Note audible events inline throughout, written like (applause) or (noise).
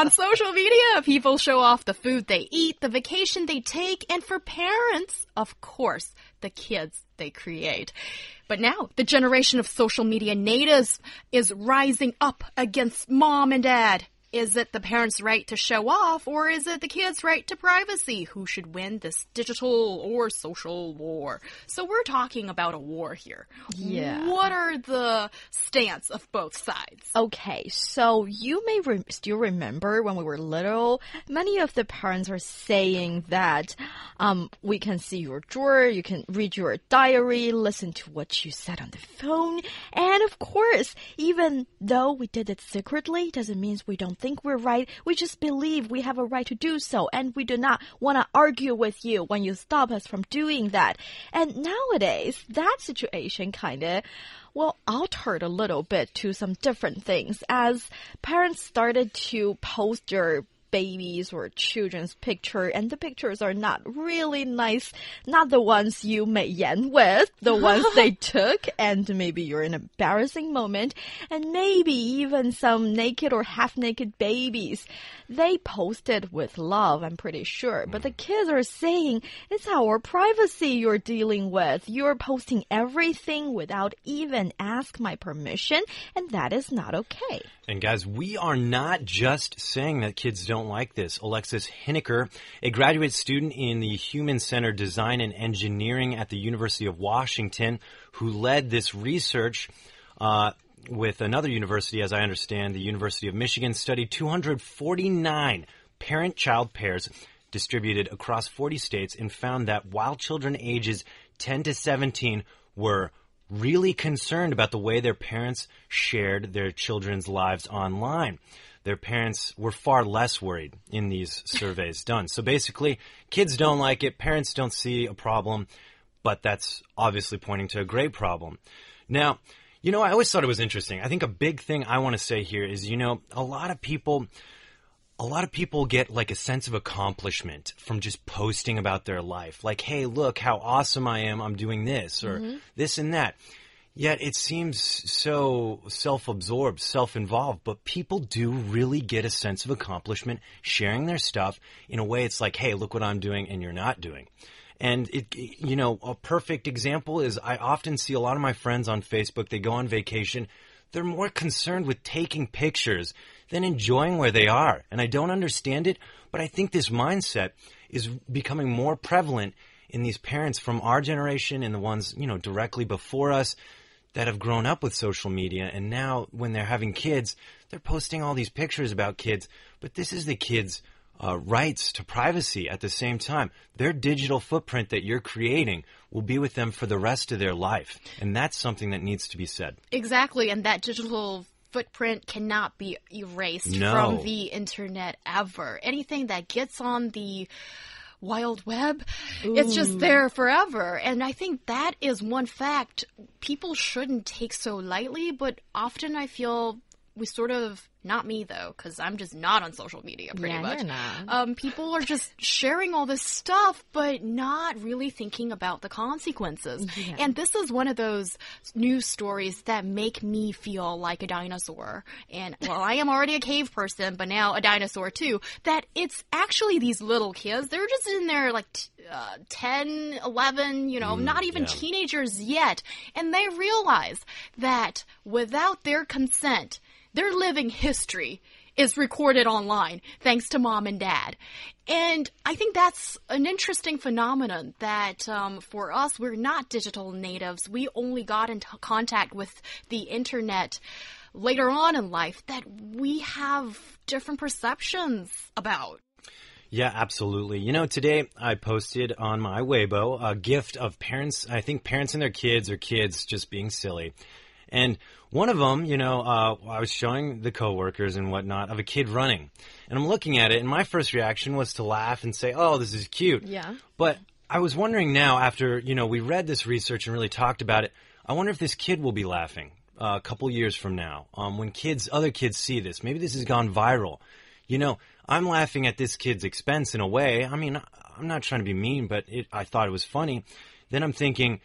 On social media, people show off the food they eat, the vacation they take, and for parents, of course, the kids they create. But now, the generation of social media natives is rising up against mom and dad. Is it the parents' right to show off, or is it the kids' right to privacy? Who should win this digital or social war? So we're talking about a war here. Yeah. What are the stance of both sides? Okay, so you may re still remember when we were little, many of the parents were saying that um, we can see your drawer, you can read your diary, listen to what you said on the phone, and of course, even though we did it secretly, doesn't mean we don't think we're right. We just believe we have a right to do so, and we do not want to argue with you when you stop us from doing that. And nowadays, that situation kind of well, altered a little bit to some different things as parents started to post their babies or children's picture and the pictures are not really nice. Not the ones you mei yan with the ones (laughs) they took and maybe you're in an embarrassing moment and maybe even some naked or half naked babies. They posted with love i'm pretty sure. But the hmm. kids are saying it's our privacy you're dealing with. You're posting everything without even ask my permission and that is not okay and guys, we are not just saying that kids don't like this. Alexis Hiniker, a graduate student in the Human Centered Design and Engineering at the University of Washington, who led this research, uh, with another university, as I understand, the University of Michigan, studied 249 parent child pairs distributed across 40 states and found that while children ages 10 to 17 were really concerned about the way their parents shared their children's lives online. Their parents were far less worried in these surveys done. So basically, kids don't like it, parents don't see a problem, but that's obviously pointing to a great problem. Now, you know, I always thought it was interesting. I think a big thing I want to say here is, you know, a lot of people a lot of people get like a sense of accomplishment from just posting about their life. Like, hey, look how awesome I am. I'm doing this or Mm-hmm. this and that. Yet it seems so self absorbed, self involved, but people do really get a sense of accomplishment sharing their stuff in a way it's like, hey, look what I'm doing and you're not doing. And it, you know, a perfect example is I often see a lot of my friends on Facebook, they go on vacation, they're more concerned with taking pictures than enjoying where they are. And I don't understand it, but I think this mindset is becoming more prevalent in these parents from our generation and the ones, you know, directly before us that have grown up with social media. And now when they're having kids, they're posting all these pictures about kids, but this is the kids' uh, rights to privacy at the same time. Their digital footprint that you're creating will be with them for the rest of their life. And that's something that needs to be said. Exactly, and that digital footprint cannot be erased No. from the internet ever. Anything that gets on the wild web, it's just there forever. And I think that is one fact people shouldn't take so lightly, but often I feel we sort of not me though because i'm just not on social media pretty Yeah, much. you're not. um, people are just sharing all this stuff but not really thinking about the consequences. And this is one of those news stories that make me feel like a dinosaur. And well i am already a cave person but now a dinosaur too that it's actually these little kids. They're just in their like t- uh, 10 11 you know not even yeah. teenagers yet. And they realize that without their consent their living history is recorded online thanks to mom and dad. And I think that's an interesting phenomenon that um, for us, we're not digital natives. We only got into contact with the internet later on in life that we have different perceptions about. Yeah, absolutely. You know, today I posted on my Weibo a gift of parents, I think parents and their kids or kids just being silly. And one of them, you know, uh, I was showing the coworkers and whatnot of a kid running. And I'm looking at it, and my first reaction was to laugh and say, oh, this is cute. Yeah. But I was wondering now, after you know we read this research and really talked about it, I wonder if this kid will be laughing uh, a couple years from now um, when kids, other kids see this. Maybe this has gone viral. You know, I'm laughing at this kid's expense in a way. I mean, I'm not trying to be mean, but it, I thought it was funny. Then I'm thinking.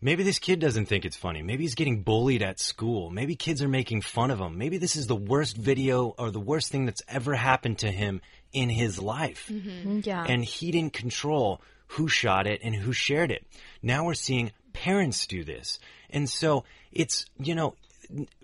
Maybe this kid doesn't think it's funny. Maybe he's getting bullied at school. Maybe kids are making fun of him. Maybe this is the worst video or the worst thing that's ever happened to him in his life. Mm-hmm. Mm-hmm. Yeah. And he didn't control who shot it and who shared it. Now we're seeing parents do this. And so it's, you know,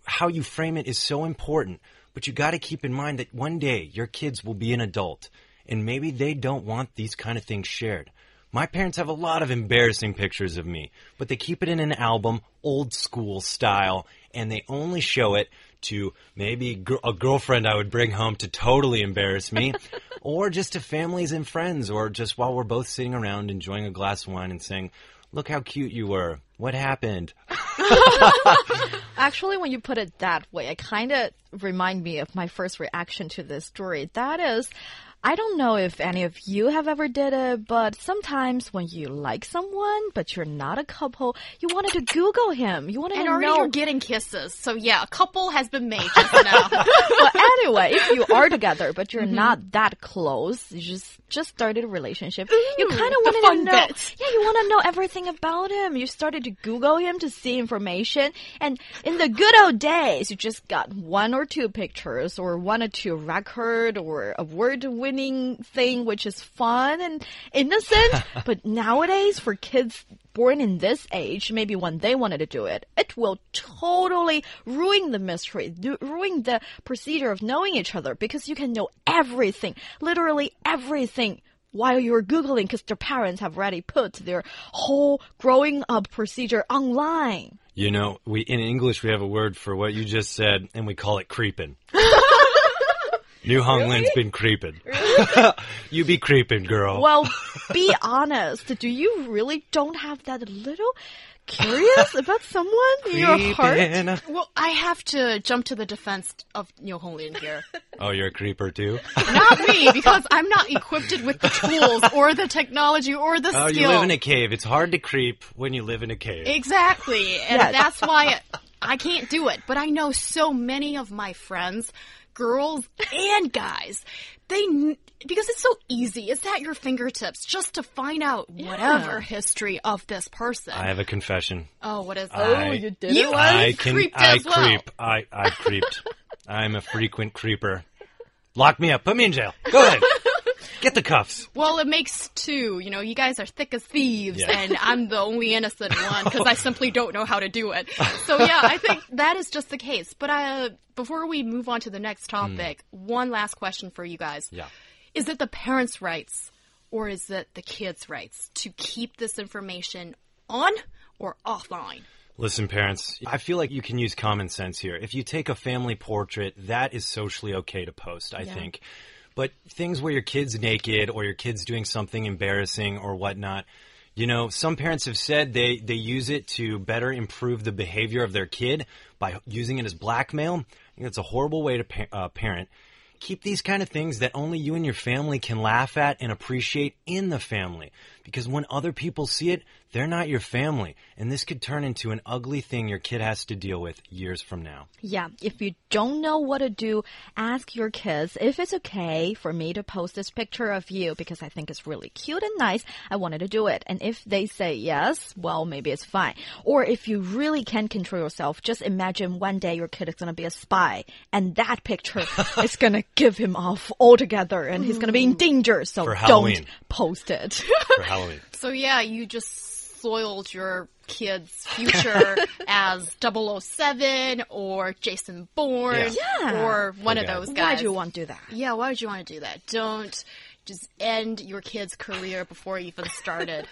how you frame it is so important. But you got to keep in mind that one day your kids will be an adult and maybe they don't want these kind of things shared. My parents have a lot of embarrassing pictures of me, but they keep it in an album, old school style, and they only show it to maybe gr- a girlfriend I would bring home to totally embarrass me, (laughs) or just to families and friends, or just while we're both sitting around enjoying a glass of wine and saying, Look how cute you were. What happened? (laughs) (laughs) Actually, when you put it that way, it kind of remind me of my first reaction to this story. That is, I don't know if any of you have ever did it, but sometimes when you like someone, but you're not a couple, you wanted to Google him. You wanted And to already know. you're getting kisses. So yeah, a couple has been made just now. (laughs) well, anyway, if you are together, but you're Mm-hmm. not that close, you just just started a relationship, you kind of wanted to know. bit. Yeah, you want to know everything about him. You started to Google him to see information, and in the good old days, you just got one or two pictures, or one or two record, or award-winning thing, which is fun and innocent. (laughs) but nowadays, for kids born in this age, maybe when they wanted to do it, it will totally ruin the mystery, ruin the procedure of knowing each other because you can know everything, literally everything. While you're Googling, because their parents have already put their whole growing up procedure online. You know, we in English we have a word for what you just said, and we call it creeping. (laughs) New Hong Lin's been creeping. (laughs) you be creeping, girl. Well, (laughs) be honest. Do you really don't have that little curious about someone in your heart? Well, I have to jump to the defense of Yo Hong Lin here. Oh, you're a creeper too. (laughs) not me, because I'm not equipped with the tools or the technology or the Oh, skill. you live in a cave. It's hard to creep when you live in a cave. Exactly. And Yes. that's why I can't do it. But I know so many of my friends, girls and guys, they, because it's so easy, it's at your fingertips just to find out whatever history of this person. I have a confession. oh, what is Oh, you did You it? I can. creeped I as well. creep. I I creeped. I'm a frequent creeper. Lock me up. Put me in jail. Go ahead. Get the cuffs. Well, it makes two. You know, you guys are thick as thieves, Yeah. and I'm the only innocent one because I simply don't know how to do it. So yeah, I think that is just the case. But uh, before we move on to the next topic, one last question for you guys: Yeah. Is it the parents' rights or is it the kids' rights to keep this information on or offline? Listen, parents, I feel like you can use common sense here. If you take a family portrait, that is socially okay to post, I think. But things where your kid's naked or your kid's doing something embarrassing or whatnot, you know, some parents have said they, they use it to better improve the behavior of their kid by using it as blackmail. I think that's a horrible way to pa- uh, parent. Keep these kind of things that only you and your family can laugh at and appreciate in the family. Because when other people see it, they're not your family. And this could turn into an ugly thing your kid has to deal with years from now. Yeah, if you don't know what to do, ask your kids if it's okay for me to post this picture of you because I think it's really cute and nice. I wanted to do it. And if they say yes, well, maybe it's fine. Or if you really can't control yourself, just imagine one day your kid is going to be a spy and that picture (laughs) is going to give him off altogether and he's going to be in danger. So don't post it. For Halloween. (laughs) So yeah, you just soiled your kid's future (laughs) as 007 or Jason Bourne Yeah. Yeah. or one of Poor guy. those Why guys. do you want to do that? Yeah, why would you want to do that? Don't just end your kid's career before it even started.